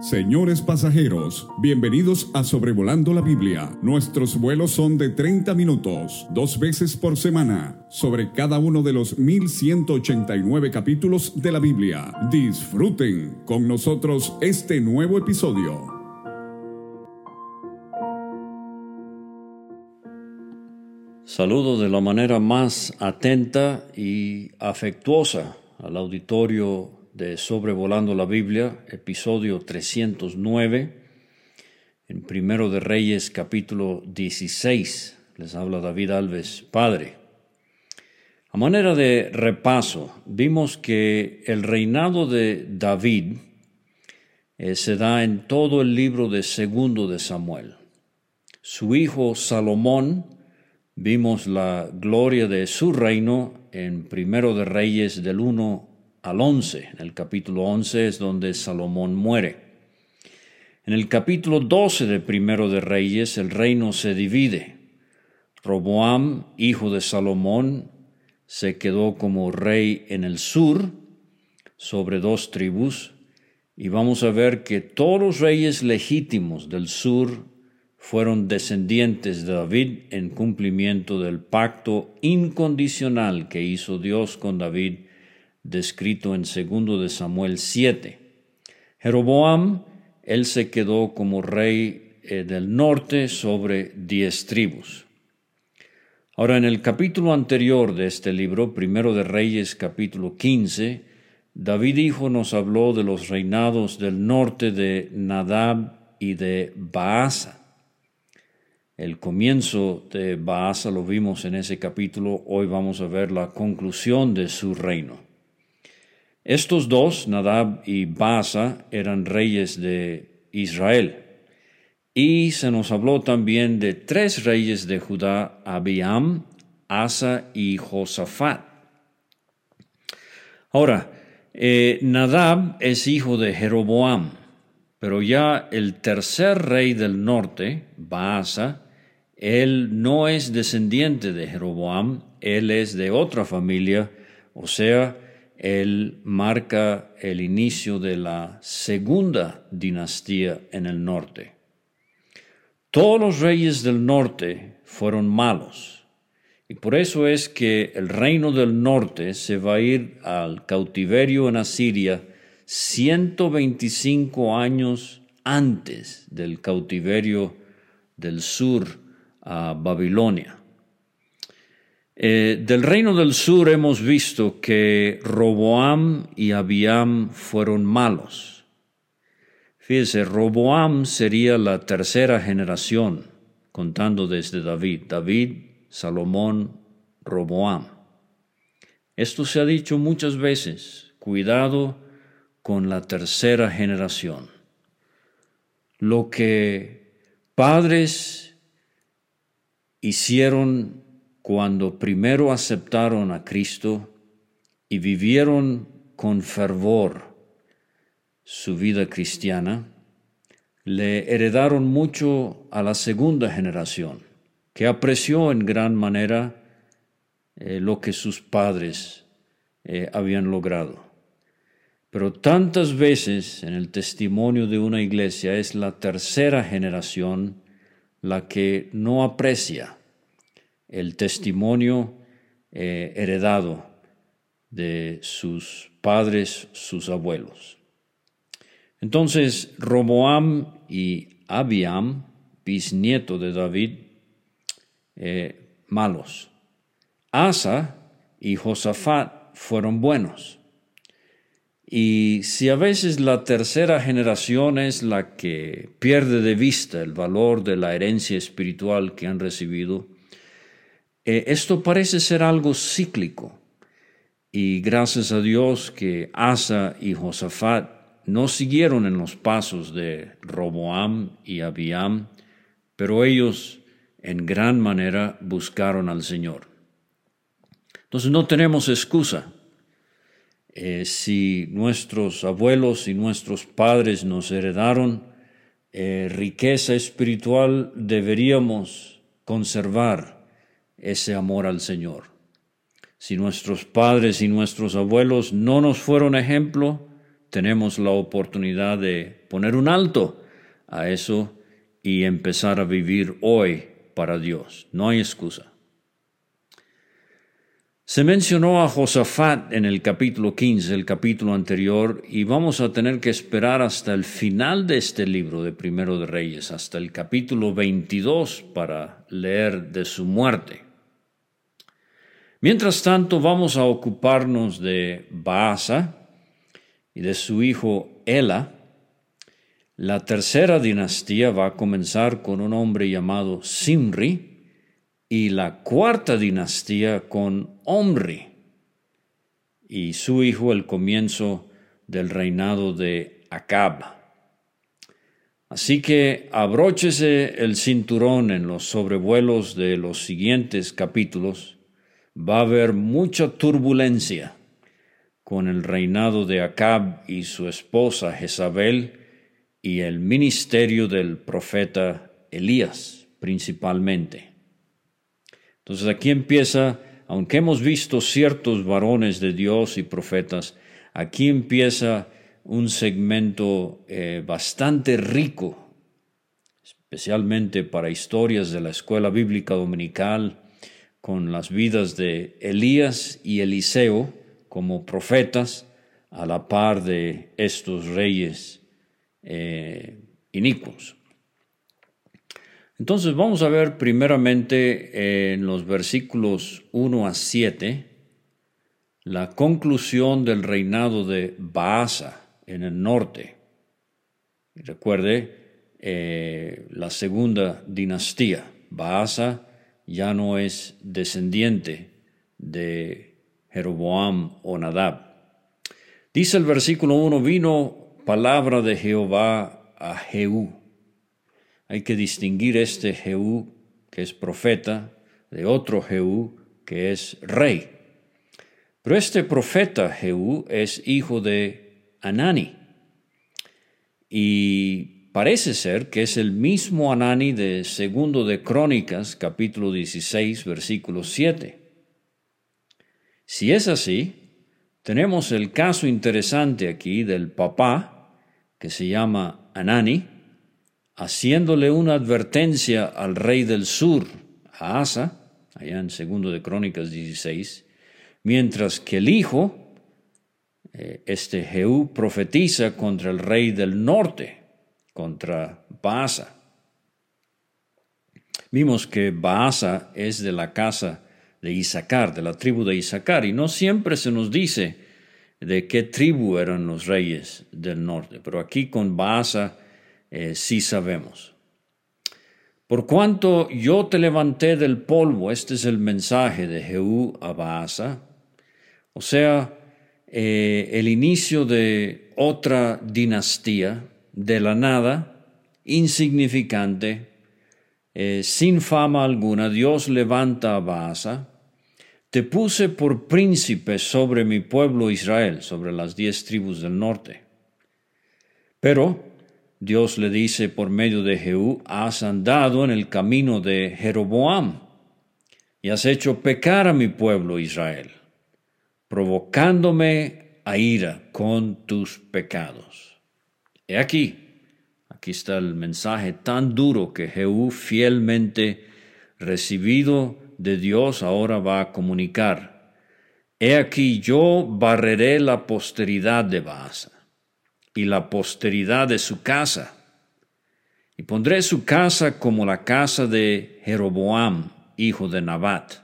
Señores pasajeros, bienvenidos a Sobrevolando la Biblia. Nuestros vuelos son de 30 minutos, dos veces por semana, sobre cada uno de los 1189 capítulos de la Biblia. Disfruten con nosotros este nuevo episodio. Saludo de la manera más atenta y afectuosa al auditorio de Sobrevolando la Biblia, episodio 309, en Primero de Reyes, capítulo 16. Les habla David Alves, padre. A manera de repaso, vimos que el reinado de David eh, se da en todo el libro de Segundo de Samuel. Su hijo Salomón, vimos la gloria de su reino en Primero de Reyes del 1 al 11. En el capítulo 11 es donde Salomón muere. En el capítulo 12 de Primero de Reyes el reino se divide. Roboam, hijo de Salomón, se quedó como rey en el sur sobre dos tribus y vamos a ver que todos los reyes legítimos del sur fueron descendientes de David en cumplimiento del pacto incondicional que hizo Dios con David descrito en 2 de Samuel 7. Jeroboam, él se quedó como rey eh, del norte sobre diez tribus. Ahora, en el capítulo anterior de este libro, primero de Reyes, capítulo 15, David hijo nos habló de los reinados del norte de Nadab y de Baasa. El comienzo de Baasa lo vimos en ese capítulo, hoy vamos a ver la conclusión de su reino. Estos dos, Nadab y Baasa, eran reyes de Israel. Y se nos habló también de tres reyes de Judá, Abiam, Asa y Josafat. Ahora, eh, Nadab es hijo de Jeroboam, pero ya el tercer rey del norte, Baasa, él no es descendiente de Jeroboam, él es de otra familia, o sea, él marca el inicio de la segunda dinastía en el norte. Todos los reyes del norte fueron malos, y por eso es que el reino del norte se va a ir al cautiverio en Asiria 125 años antes del cautiverio del sur a Babilonia. Eh, del reino del sur hemos visto que Roboam y Abiam fueron malos. Fíjese, Roboam sería la tercera generación, contando desde David. David, Salomón, Roboam. Esto se ha dicho muchas veces, cuidado con la tercera generación. Lo que padres hicieron cuando primero aceptaron a Cristo y vivieron con fervor su vida cristiana, le heredaron mucho a la segunda generación, que apreció en gran manera eh, lo que sus padres eh, habían logrado. Pero tantas veces en el testimonio de una iglesia es la tercera generación la que no aprecia el testimonio eh, heredado de sus padres, sus abuelos. Entonces, Roboam y Abiam, bisnieto de David, eh, malos. Asa y Josafat fueron buenos. Y si a veces la tercera generación es la que pierde de vista el valor de la herencia espiritual que han recibido, eh, esto parece ser algo cíclico y gracias a Dios que Asa y Josafat no siguieron en los pasos de Roboam y Abiam, pero ellos en gran manera buscaron al Señor. Entonces no tenemos excusa. Eh, si nuestros abuelos y nuestros padres nos heredaron eh, riqueza espiritual, deberíamos conservar ese amor al Señor. Si nuestros padres y nuestros abuelos no nos fueron ejemplo, tenemos la oportunidad de poner un alto a eso y empezar a vivir hoy para Dios. No hay excusa. Se mencionó a Josafat en el capítulo 15, el capítulo anterior, y vamos a tener que esperar hasta el final de este libro de Primero de Reyes, hasta el capítulo 22 para leer de su muerte. Mientras tanto, vamos a ocuparnos de Baasa y de su hijo Ela. La tercera dinastía va a comenzar con un hombre llamado Simri, y la cuarta dinastía con Omri y su hijo el comienzo del reinado de Acab. Así que abróchese el cinturón en los sobrevuelos de los siguientes capítulos. Va a haber mucha turbulencia con el reinado de Acab y su esposa Jezabel y el ministerio del profeta Elías principalmente. Entonces aquí empieza, aunque hemos visto ciertos varones de Dios y profetas, aquí empieza un segmento eh, bastante rico, especialmente para historias de la escuela bíblica dominical, con las vidas de Elías y Eliseo como profetas a la par de estos reyes eh, inicuos. Entonces vamos a ver primeramente en los versículos 1 a 7 la conclusión del reinado de Baasa en el norte. Recuerde, eh, la segunda dinastía. Baasa ya no es descendiente de Jeroboam o Nadab. Dice el versículo 1, vino palabra de Jehová a Jehú hay que distinguir este Jehú, que es profeta, de otro Jehú, que es rey. Pero este profeta Jehú es hijo de Anani. Y parece ser que es el mismo Anani de segundo de Crónicas, capítulo 16, versículo 7. Si es así, tenemos el caso interesante aquí del papá, que se llama Anani, haciéndole una advertencia al rey del sur, a Asa, allá en segundo de Crónicas 16, mientras que el hijo, eh, este Jehú, profetiza contra el rey del norte, contra Baasa. Vimos que Baasa es de la casa de Isaacar, de la tribu de Isaacar, y no siempre se nos dice de qué tribu eran los reyes del norte, pero aquí con Baasa eh, sí sabemos. Por cuanto yo te levanté del polvo, este es el mensaje de Jehú a Baasa, o sea, eh, el inicio de otra dinastía, de la nada, insignificante, eh, sin fama alguna, Dios levanta a Baasa, te puse por príncipe sobre mi pueblo Israel, sobre las diez tribus del norte. Pero Dios le dice por medio de Jehú, has andado en el camino de Jeroboam y has hecho pecar a mi pueblo Israel, provocándome a ira con tus pecados. He aquí, aquí está el mensaje tan duro que Jehú fielmente recibido de Dios ahora va a comunicar. He aquí yo barreré la posteridad de Baasa y la posteridad de su casa. Y pondré su casa como la casa de Jeroboam, hijo de Nabat.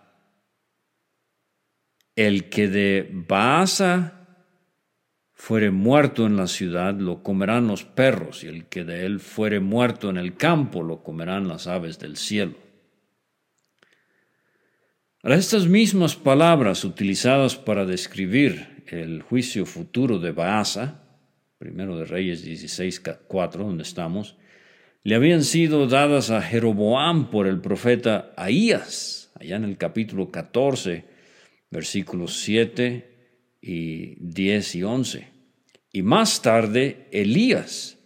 El que de Baasa fuere muerto en la ciudad, lo comerán los perros, y el que de él fuere muerto en el campo, lo comerán las aves del cielo. Ahora, estas mismas palabras utilizadas para describir el juicio futuro de Baasa primero de Reyes 16, 4, donde estamos, le habían sido dadas a Jeroboam por el profeta Ahías, allá en el capítulo 14, versículos 7 y 10 y 11. Y más tarde Elías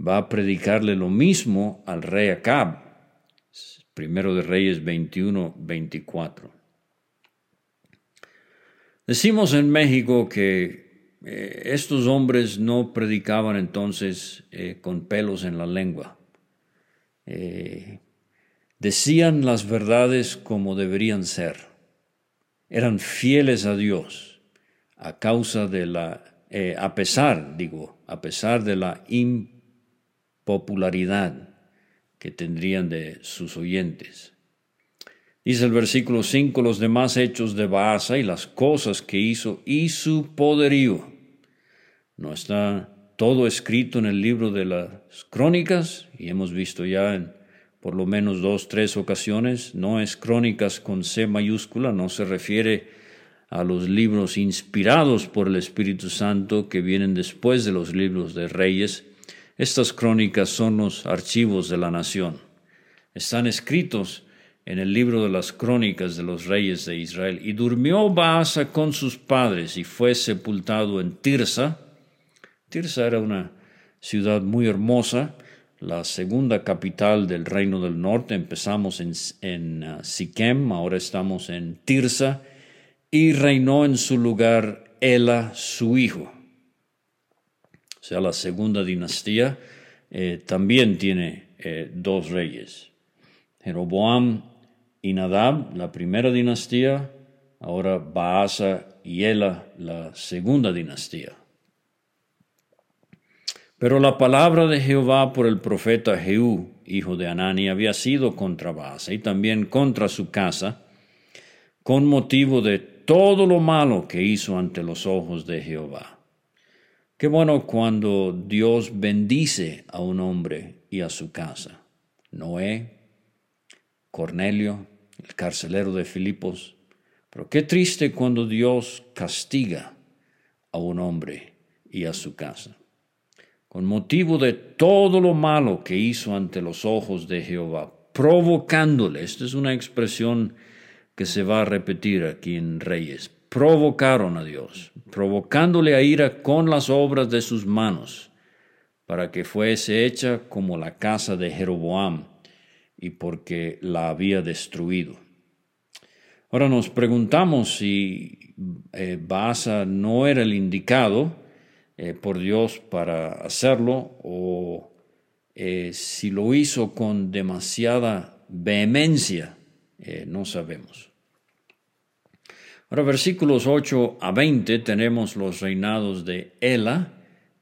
va a predicarle lo mismo al rey Acab, primero de Reyes 21, 24. Decimos en México que eh, estos hombres no predicaban entonces eh, con pelos en la lengua. decían las verdades como deberían ser. Eran fieles a Dios a causa de la, a pesar, digo, a pesar de la impopularidad que tendrían de sus oyentes. Dice el versículo 5, los demás hechos de Baasa y las cosas que hizo y su poderío. No está todo escrito en el libro de las crónicas y hemos visto ya en por lo menos dos, tres ocasiones. No es crónicas con C mayúscula, no se refiere a los libros inspirados por el Espíritu Santo que vienen después de los libros de reyes. Estas crónicas son los archivos de la nación. Están escritos en el libro de las crónicas de los reyes de Israel. Y durmió Baasa con sus padres y fue sepultado en Tirsa. Tirsa era una ciudad muy hermosa, la segunda capital del reino del norte. Empezamos en, en uh, Siquem, ahora estamos en Tirsa. Y reinó en su lugar Ela, su hijo. O sea, la segunda dinastía eh, también tiene eh, dos reyes. Jeroboam y Nadab, la primera dinastía, ahora Baasa y Ela, la segunda dinastía. Pero la palabra de Jehová por el profeta Jehú, hijo de Anani, había sido contra Baasa y también contra su casa, con motivo de todo lo malo que hizo ante los ojos de Jehová. Qué bueno cuando Dios bendice a un hombre y a su casa. Noé, Cornelio, el carcelero de Filipos. Pero qué triste cuando Dios castiga a un hombre y a su casa. Con motivo de todo lo malo que hizo ante los ojos de Jehová, provocándole, esta es una expresión que se va a repetir aquí en Reyes, provocaron a Dios, provocándole a ira con las obras de sus manos, para que fuese hecha como la casa de Jeroboam, y porque la había destruido. Ahora nos preguntamos si eh, Baasa no era el indicado eh, por Dios para hacerlo o eh, si lo hizo con demasiada vehemencia, no sabemos. Ahora versículos 8 a 20 tenemos los reinados de Ela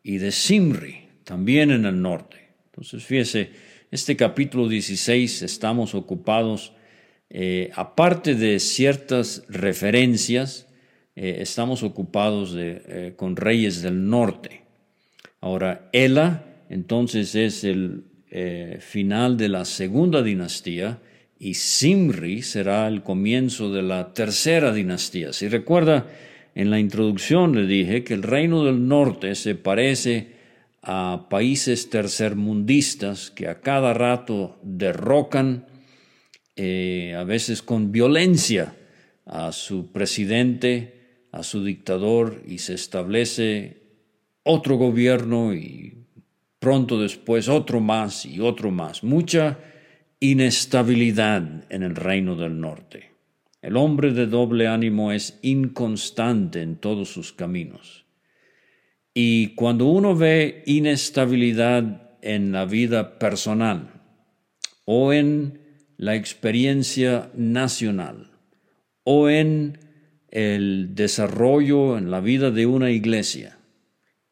y de Simri, también en el norte. Entonces fíjese, este capítulo 16 estamos ocupados, eh, aparte de ciertas referencias, eh, estamos ocupados de, eh, con reyes del norte. Ahora, Ela entonces es el final de la segunda dinastía y Simri será el comienzo de la tercera dinastía. Si recuerda, en la introducción le dije que el reino del norte se parece a países tercermundistas que a cada rato derrocan, eh, a veces con violencia, a su presidente, a su dictador, y se establece otro gobierno y pronto después otro más y otro más. Mucha inestabilidad en el reino del norte. El hombre de doble ánimo es inconstante en todos sus caminos. Y cuando uno ve inestabilidad en la vida personal o en la experiencia nacional o en el desarrollo en la vida de una iglesia,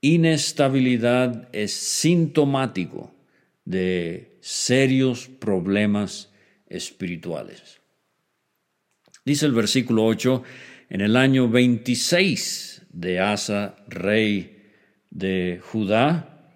inestabilidad es sintomático de serios problemas espirituales. Dice el versículo 8, en el año 26 de Asa, rey de Judá,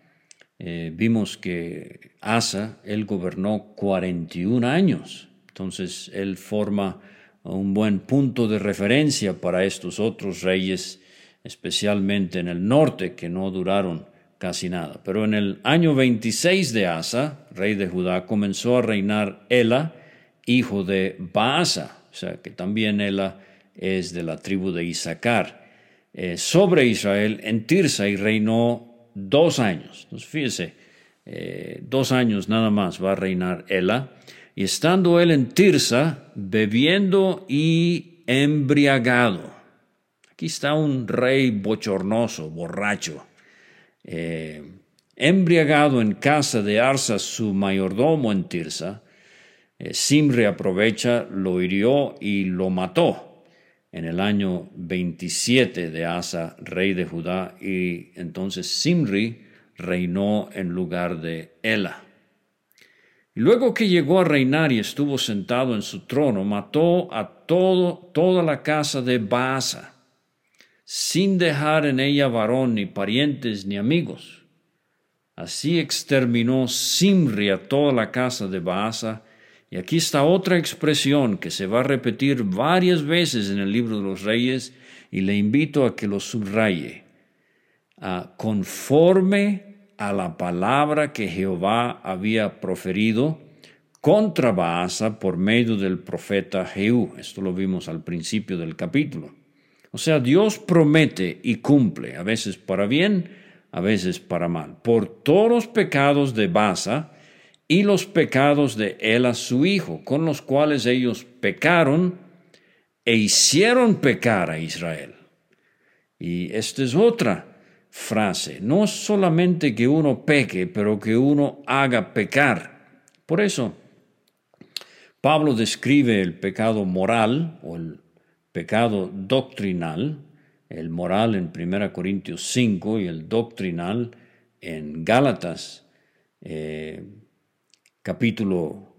eh, vimos que Asa, él gobernó 41 años. Entonces, él forma un buen punto de referencia para estos otros reyes, especialmente en el norte, que no duraron casi nada. Pero en el año 26 de Asa, rey de Judá, comenzó a reinar Ela, hijo de Baasa, o sea que también Ela es de la tribu de Isaacar. Eh, sobre Israel en Tirsa y reinó dos años. Entonces, fíjese, eh, dos años nada más va a reinar Ela. Y estando él en Tirsa, bebiendo y embriagado. Aquí está un rey bochornoso, borracho, eh, embriagado en casa de Arsa, su mayordomo en Tirsa. Eh, Simri aprovecha, lo hirió y lo mató en el año 27 de Asa, rey de Judá, y entonces Simri reinó en lugar de Ela. Luego que llegó a reinar y estuvo sentado en su trono, mató a todo, toda la casa de Baasa, sin dejar en ella varón, ni parientes, ni amigos. Así exterminó Simri a toda la casa de Baasa, y aquí está otra expresión que se va a repetir varias veces en el libro de los reyes, y le invito a que lo subraye. Ah, conforme a la palabra que Jehová había proferido contra Baasa por medio del profeta Jehú. Esto lo vimos al principio del capítulo. O sea, Dios promete y cumple, a veces para bien, a veces para mal, por todos los pecados de Baasa y los pecados de Ela su hijo, con los cuales ellos pecaron e hicieron pecar a Israel. Y esta es otra frase. No solamente que uno peque, pero que uno haga pecar. Por eso, Pablo describe el pecado moral o el pecado doctrinal, el moral en 1 Corintios 5 y el doctrinal en Gálatas eh, capítulo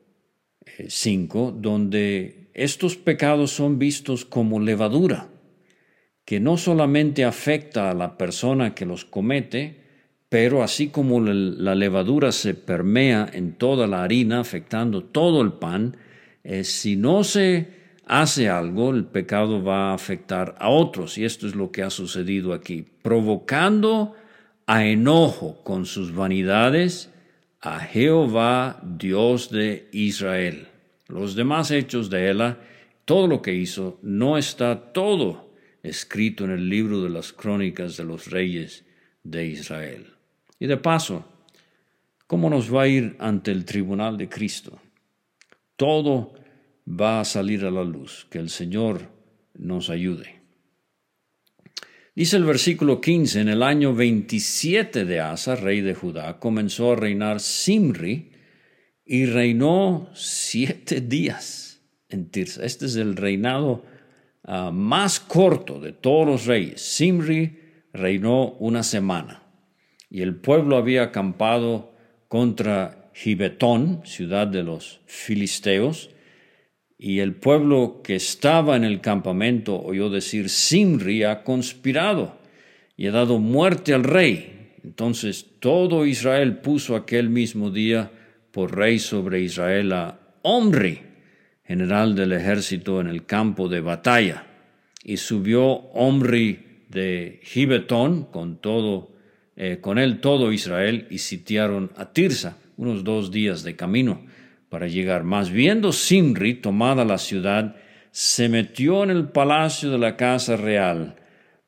5, eh, donde estos pecados son vistos como levadura que no solamente afecta a la persona que los comete, pero así como la levadura se permea en toda la harina, afectando todo el pan, eh, si no se hace algo, el pecado va a afectar a otros. Y esto es lo que ha sucedido aquí, provocando a enojo con sus vanidades a Jehová, Dios de Israel. Los demás hechos de Ela, todo lo que hizo, no está todo escrito en el libro de las crónicas de los reyes de Israel. Y de paso, ¿cómo nos va a ir ante el tribunal de Cristo? Todo va a salir a la luz. Que el Señor nos ayude. Dice el versículo 15, en el año 27 de Asa, rey de Judá, comenzó a reinar Simri y reinó siete días en Tirsa. Este es el reinado Ah, más corto de todos los reyes. Simri reinó una semana y el pueblo había acampado contra Gibetón, ciudad de los filisteos, y el pueblo que estaba en el campamento oyó decir, Simri ha conspirado y ha dado muerte al rey. Entonces todo Israel puso aquel mismo día por rey sobre Israel a Omri, general del ejército en el campo de batalla, y subió Omri de Gibetón con todo, eh, con él todo Israel, y sitiaron a Tirsa, unos dos días de camino para llegar. Mas viendo Simri tomada la ciudad, se metió en el palacio de la casa real,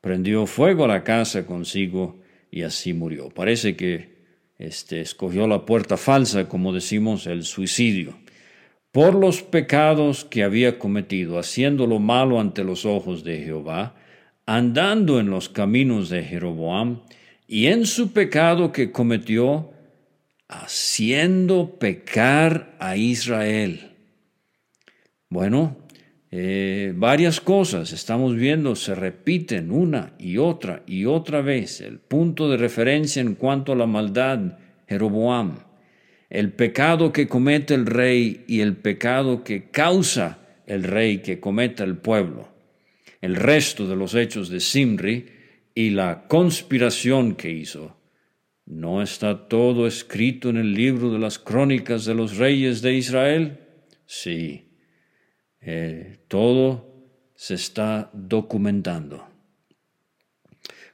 prendió fuego a la casa consigo y así murió. Parece que este, escogió la puerta falsa, como decimos, el suicidio por los pecados que había cometido, haciendo lo malo ante los ojos de Jehová, andando en los caminos de Jeroboam, y en su pecado que cometió, haciendo pecar a Israel. Bueno, eh, varias cosas estamos viendo se repiten una y otra y otra vez. El punto de referencia en cuanto a la maldad, Jeroboam el pecado que comete el rey y el pecado que causa el rey que cometa el pueblo, el resto de los hechos de Simri y la conspiración que hizo. ¿No está todo escrito en el libro de las crónicas de los reyes de Israel? Sí, eh, todo se está documentando.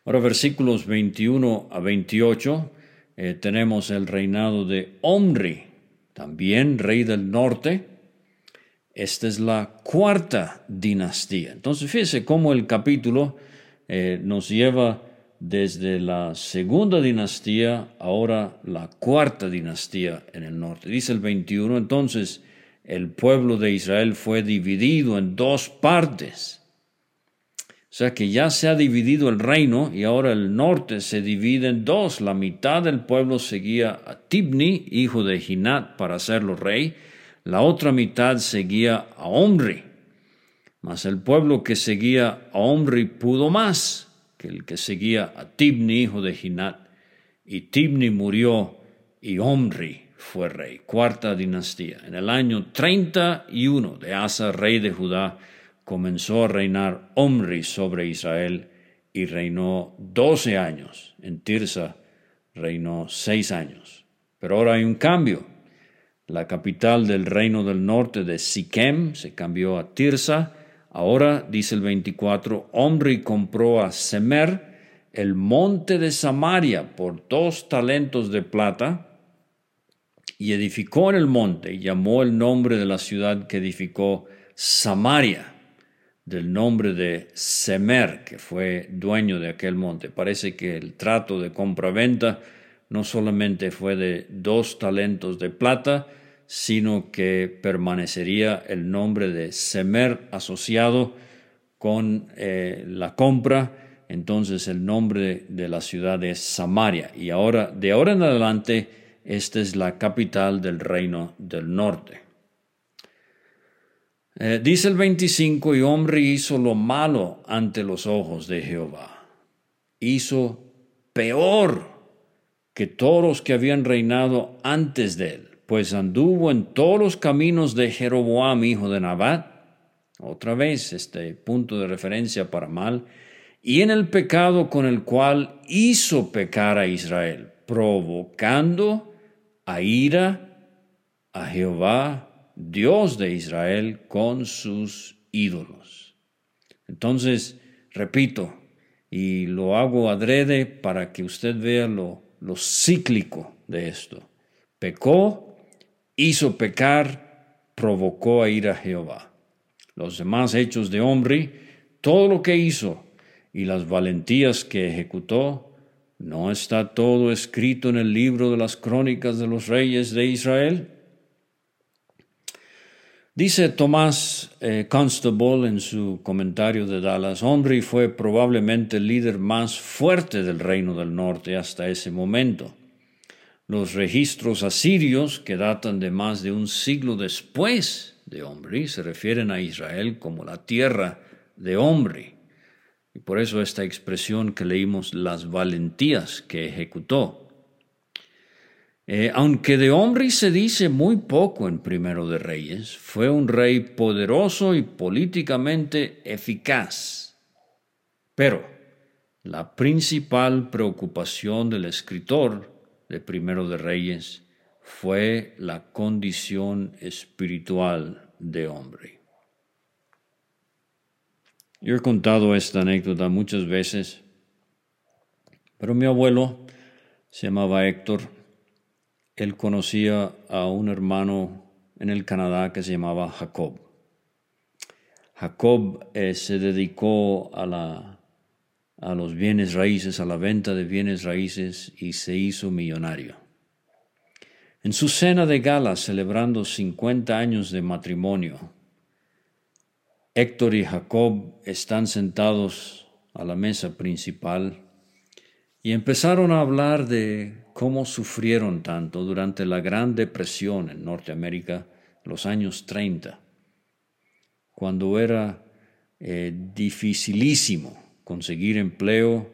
Ahora versículos 21 a 28 eh, tenemos el reinado de Omri, también rey del norte. Esta es la cuarta dinastía. Entonces, fíjese cómo el capítulo eh, nos lleva desde la segunda dinastía, ahora la cuarta dinastía en el norte. Dice el 21, entonces el pueblo de Israel fue dividido en dos partes. O sea que ya se ha dividido el reino y ahora el norte se divide en dos. La mitad del pueblo seguía a Tibni, hijo de Ginat, para hacerlo rey. La otra mitad seguía a Omri. Mas el pueblo que seguía a Omri pudo más que el que seguía a Tibni, hijo de Ginat. Y Tibni murió y Omri fue rey. Cuarta dinastía. En el año 31 de Asa, rey de Judá, comenzó a reinar Omri sobre Israel y reinó doce años. En Tirsa reinó seis años. Pero ahora hay un cambio. La capital del reino del norte de Siquem se cambió a Tirsa. Ahora, dice el 24, Omri compró a Semer el monte de Samaria por dos talentos de plata y edificó en el monte y llamó el nombre de la ciudad que edificó Samaria del nombre de Semer, que fue dueño de aquel monte. Parece que el trato de compra-venta no solamente fue de dos talentos de plata, sino que permanecería el nombre de Semer asociado con eh, la compra, entonces el nombre de la ciudad es Samaria. Y ahora, de ahora en adelante, esta es la capital del reino del norte. Eh, dice el 25, y Omri hizo lo malo ante los ojos de Jehová. Hizo peor que todos los que habían reinado antes de él, pues anduvo en todos los caminos de Jeroboam, hijo de Nabat, otra vez este punto de referencia para mal, y en el pecado con el cual hizo pecar a Israel, provocando a ira a Jehová Dios de Israel con sus ídolos. Entonces, repito, y lo hago adrede para que usted vea lo, lo cíclico de esto. Pecó, hizo pecar, provocó a ir a Jehová. Los demás hechos de hombre, todo lo que hizo y las valentías que ejecutó, ¿no está todo escrito en el libro de las crónicas de los reyes de Israel? Dice Tomás eh, Constable en su comentario de Dallas, Omri fue probablemente el líder más fuerte del reino del norte hasta ese momento. Los registros asirios, que datan de más de un siglo después de Omri, se refieren a Israel como la tierra de Omri. Y por eso esta expresión que leímos, las valentías que ejecutó. Eh, aunque de hombre se dice muy poco en Primero de Reyes, fue un rey poderoso y políticamente eficaz. Pero la principal preocupación del escritor de Primero de Reyes fue la condición espiritual de hombre. Yo he contado esta anécdota muchas veces, pero mi abuelo se llamaba Héctor él conocía a un hermano en el Canadá que se llamaba Jacob. Jacob eh, se dedicó a, la, a los bienes raíces, a la venta de bienes raíces y se hizo millonario. En su cena de gala celebrando 50 años de matrimonio, Héctor y Jacob están sentados a la mesa principal y empezaron a hablar de cómo sufrieron tanto durante la Gran Depresión en Norteamérica, los años 30, cuando era eh, dificilísimo conseguir empleo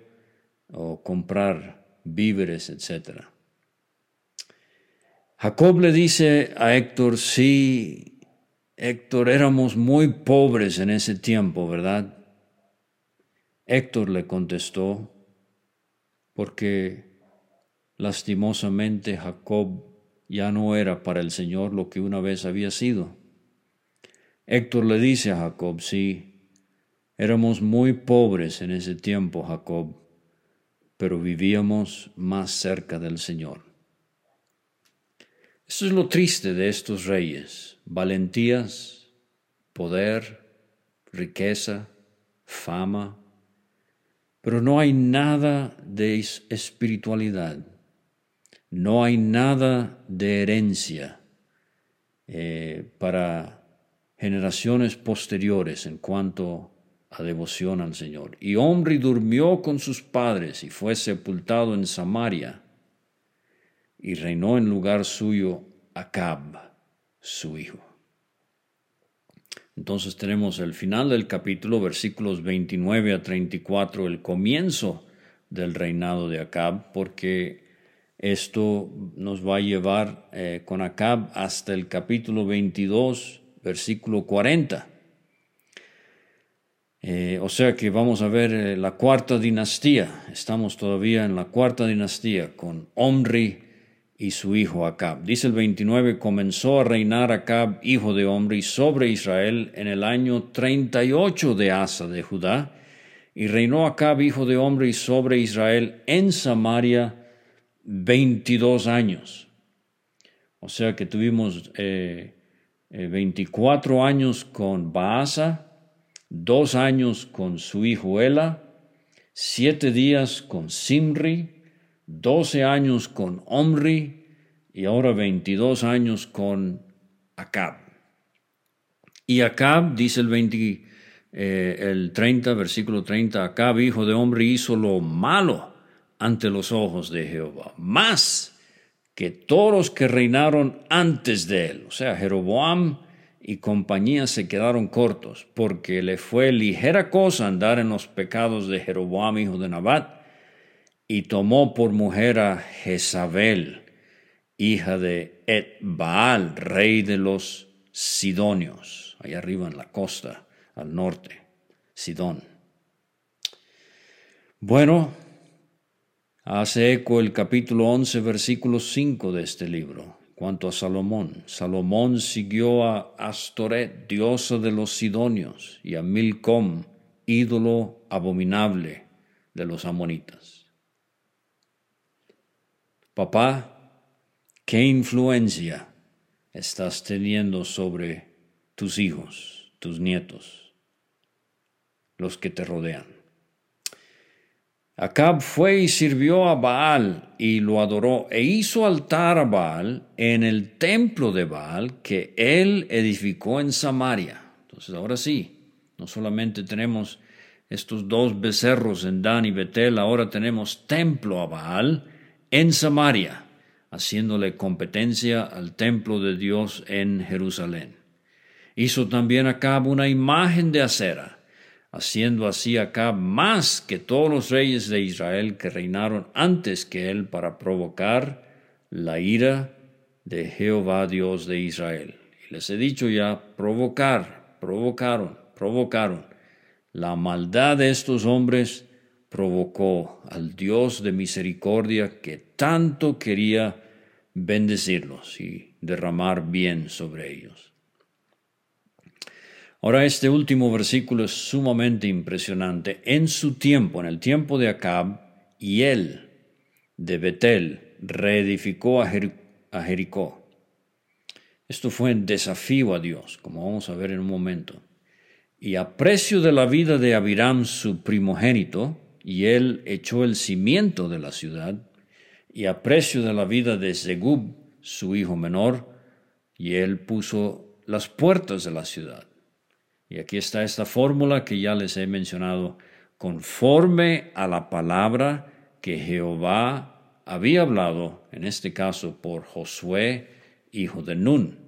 o comprar víveres, etc. Jacob le dice a Héctor, sí, Héctor, éramos muy pobres en ese tiempo, ¿verdad? Héctor le contestó, porque lastimosamente Jacob ya no era para el Señor lo que una vez había sido. Héctor le dice a Jacob, sí, éramos muy pobres en ese tiempo, Jacob, pero vivíamos más cerca del Señor. Eso es lo triste de estos reyes, valentías, poder, riqueza, fama, pero no hay nada de espiritualidad, no hay nada de herencia eh, para generaciones posteriores en cuanto a devoción al Señor. Y Omri durmió con sus padres y fue sepultado en Samaria y reinó en lugar suyo Acab, su hijo. Entonces tenemos el final del capítulo, versículos 29 a 34, el comienzo del reinado de Acab, porque esto nos va a llevar eh, con Acab hasta el capítulo 22, versículo 40. Eh, o sea que vamos a ver eh, la cuarta dinastía. Estamos todavía en la cuarta dinastía con Omri y su hijo Acab. Dice el 29, comenzó a reinar Acab, hijo de Omri, sobre Israel en el año 38 de Asa de Judá, y reinó Acab, hijo de Omri, sobre Israel en Samaria 22 años. O sea que tuvimos 24 eh, eh, años con Baasa, dos años con su hijo Ela, siete días con Simri, 12 años con Omri y ahora 22 años con Acab. Y Acab, dice el, 20, eh, el 30, versículo 30, Acab, hijo de Omri, hizo lo malo ante los ojos de Jehová, más que todos los que reinaron antes de él. O sea, Jeroboam y compañía se quedaron cortos, porque le fue ligera cosa andar en los pecados de Jeroboam, hijo de Nabat, y tomó por mujer a Jezabel, hija de Etbaal, rey de los Sidonios, allá arriba en la costa, al norte, Sidón. Bueno, hace eco el capítulo 11, versículo 5 de este libro. Cuanto a Salomón, Salomón siguió a Astoret, diosa de los Sidonios, y a Milcom, ídolo abominable de los amonitas. Papá, ¿qué influencia estás teniendo sobre tus hijos, tus nietos, los que te rodean? Acab fue y sirvió a Baal y lo adoró e hizo altar a Baal en el templo de Baal que él edificó en Samaria. Entonces ahora sí, no solamente tenemos estos dos becerros en Dan y Betel, ahora tenemos templo a Baal en Samaria, haciéndole competencia al templo de Dios en Jerusalén. Hizo también Acab una imagen de acera, haciendo así Acab más que todos los reyes de Israel que reinaron antes que él para provocar la ira de Jehová Dios de Israel. Y les he dicho ya, provocar, provocaron, provocaron. La maldad de estos hombres provocó al Dios de misericordia que tanto quería bendecirlos y derramar bien sobre ellos. Ahora este último versículo es sumamente impresionante. En su tiempo, en el tiempo de Acab, y él de Betel reedificó a, Jericó. Esto fue en desafío a Dios, como vamos a ver en un momento. Y a precio de la vida de Abiram, su primogénito, y él echó el cimiento de la ciudad, y a precio de la vida de Segub, su hijo menor, y él puso las puertas de la ciudad. Y aquí está esta fórmula que ya les he mencionado, conforme a la palabra que Jehová había hablado, en este caso por Josué, hijo de Nun.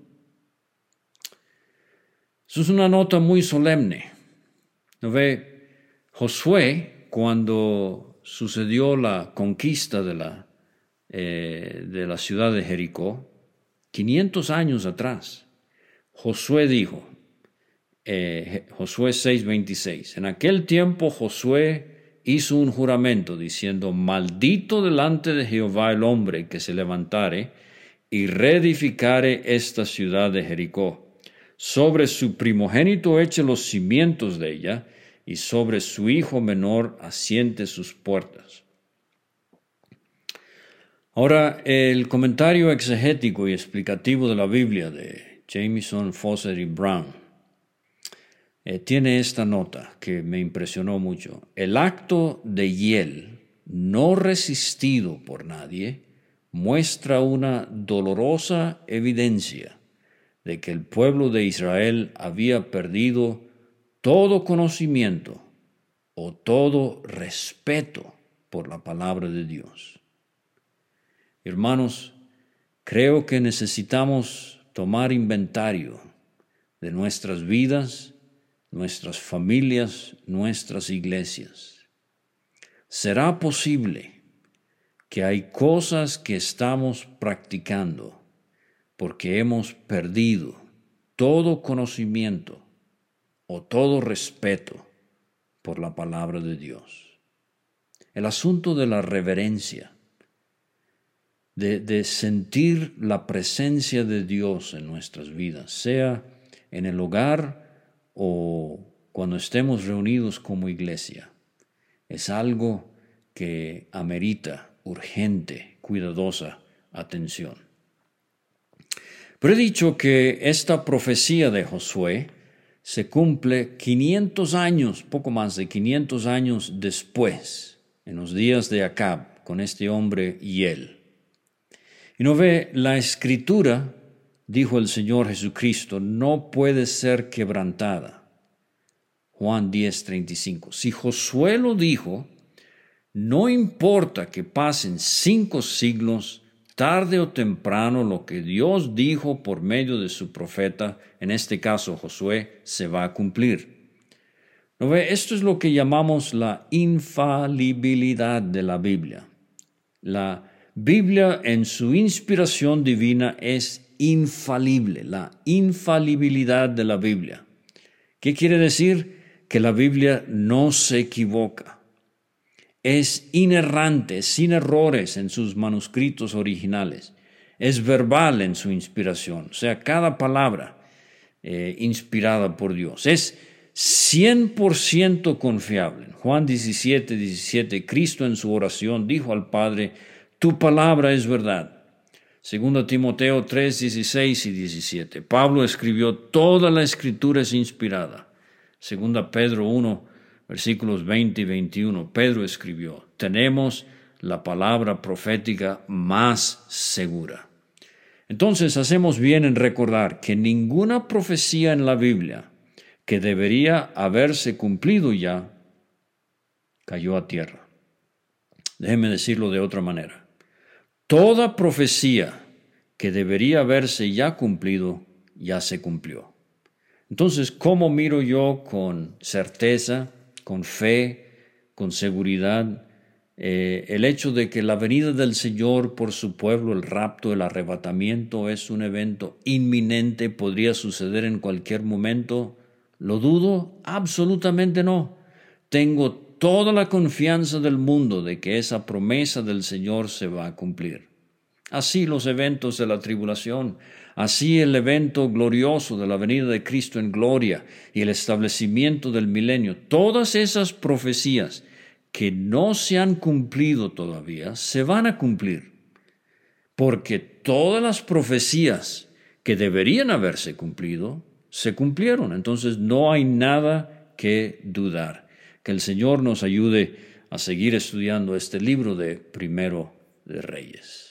Eso es una nota muy solemne. ¿No ve? Josué cuando sucedió la conquista de la, eh, de la ciudad de Jericó, 500 años atrás, Josué dijo, eh, Josué 6:26, en aquel tiempo Josué hizo un juramento diciendo, maldito delante de Jehová el hombre que se levantare y reedificare esta ciudad de Jericó. Sobre su primogénito eche los cimientos de ella, y sobre su hijo menor asiente sus puertas. Ahora, el comentario exegético y explicativo de la Biblia de Jameson, Foster y Brown eh, tiene esta nota que me impresionó mucho. El acto de Hiel, no resistido por nadie, muestra una dolorosa evidencia de que el pueblo de Israel había perdido todo conocimiento o todo respeto por la palabra de Dios. Hermanos, creo que necesitamos tomar inventario de nuestras vidas, nuestras familias, nuestras iglesias. ¿Será posible que hay cosas que estamos practicando porque hemos perdido todo conocimiento o todo respeto por la palabra de Dios? El asunto de la reverencia, de, de sentir la presencia de Dios en nuestras vidas, sea en el hogar o cuando estemos reunidos como iglesia, es algo que amerita urgente, cuidadosa atención. Pero he dicho que esta profecía de Josué se cumple 500 años, poco más de 500 años después, en los días de Acab, con este hombre y él. Y no ve, la escritura dijo el Señor Jesucristo, no puede ser quebrantada. Juan 10:35. Si Josué lo dijo, no importa que pasen cinco siglos, tarde o temprano lo que Dios dijo por medio de su profeta, en este caso Josué, se va a cumplir. Esto es lo que llamamos la infalibilidad de la Biblia. La Biblia en su inspiración divina es infalible, la infalibilidad de la Biblia. ¿Qué quiere decir? Que la Biblia no se equivoca. Es inerrante, sin errores en sus manuscritos originales. Es verbal en su inspiración, o sea, cada palabra eh, inspirada por Dios. Es 100% confiable. Juan 17, 17, Cristo en su oración dijo al Padre, tu palabra es verdad. Segundo Timoteo 3, 16 y 17. Pablo escribió, toda la escritura es inspirada. Segunda Pedro 1, versículos 20 y 21. Pedro escribió, tenemos la palabra profética más segura. Entonces hacemos bien en recordar que ninguna profecía en la Biblia que debería haberse cumplido ya cayó a tierra. Déjeme decirlo de otra manera. Toda profecía que debería haberse ya cumplido, ya se cumplió. Entonces, ¿cómo miro yo con certeza, con fe, con seguridad eh, el hecho de que la venida del Señor por su pueblo, el rapto, el arrebatamiento es un evento inminente, podría suceder en cualquier momento? ¿Lo dudo? Absolutamente no. Tengo toda la confianza del mundo de que esa promesa del Señor se va a cumplir. Así los eventos de la tribulación, así el evento glorioso de la venida de Cristo en gloria y el establecimiento del milenio, todas esas profecías que no se han cumplido todavía, se van a cumplir. Porque todas las profecías que deberían haberse cumplido, se cumplieron. Entonces no hay nada que dudar. Que el Señor nos ayude a seguir estudiando este libro de Primero de Reyes.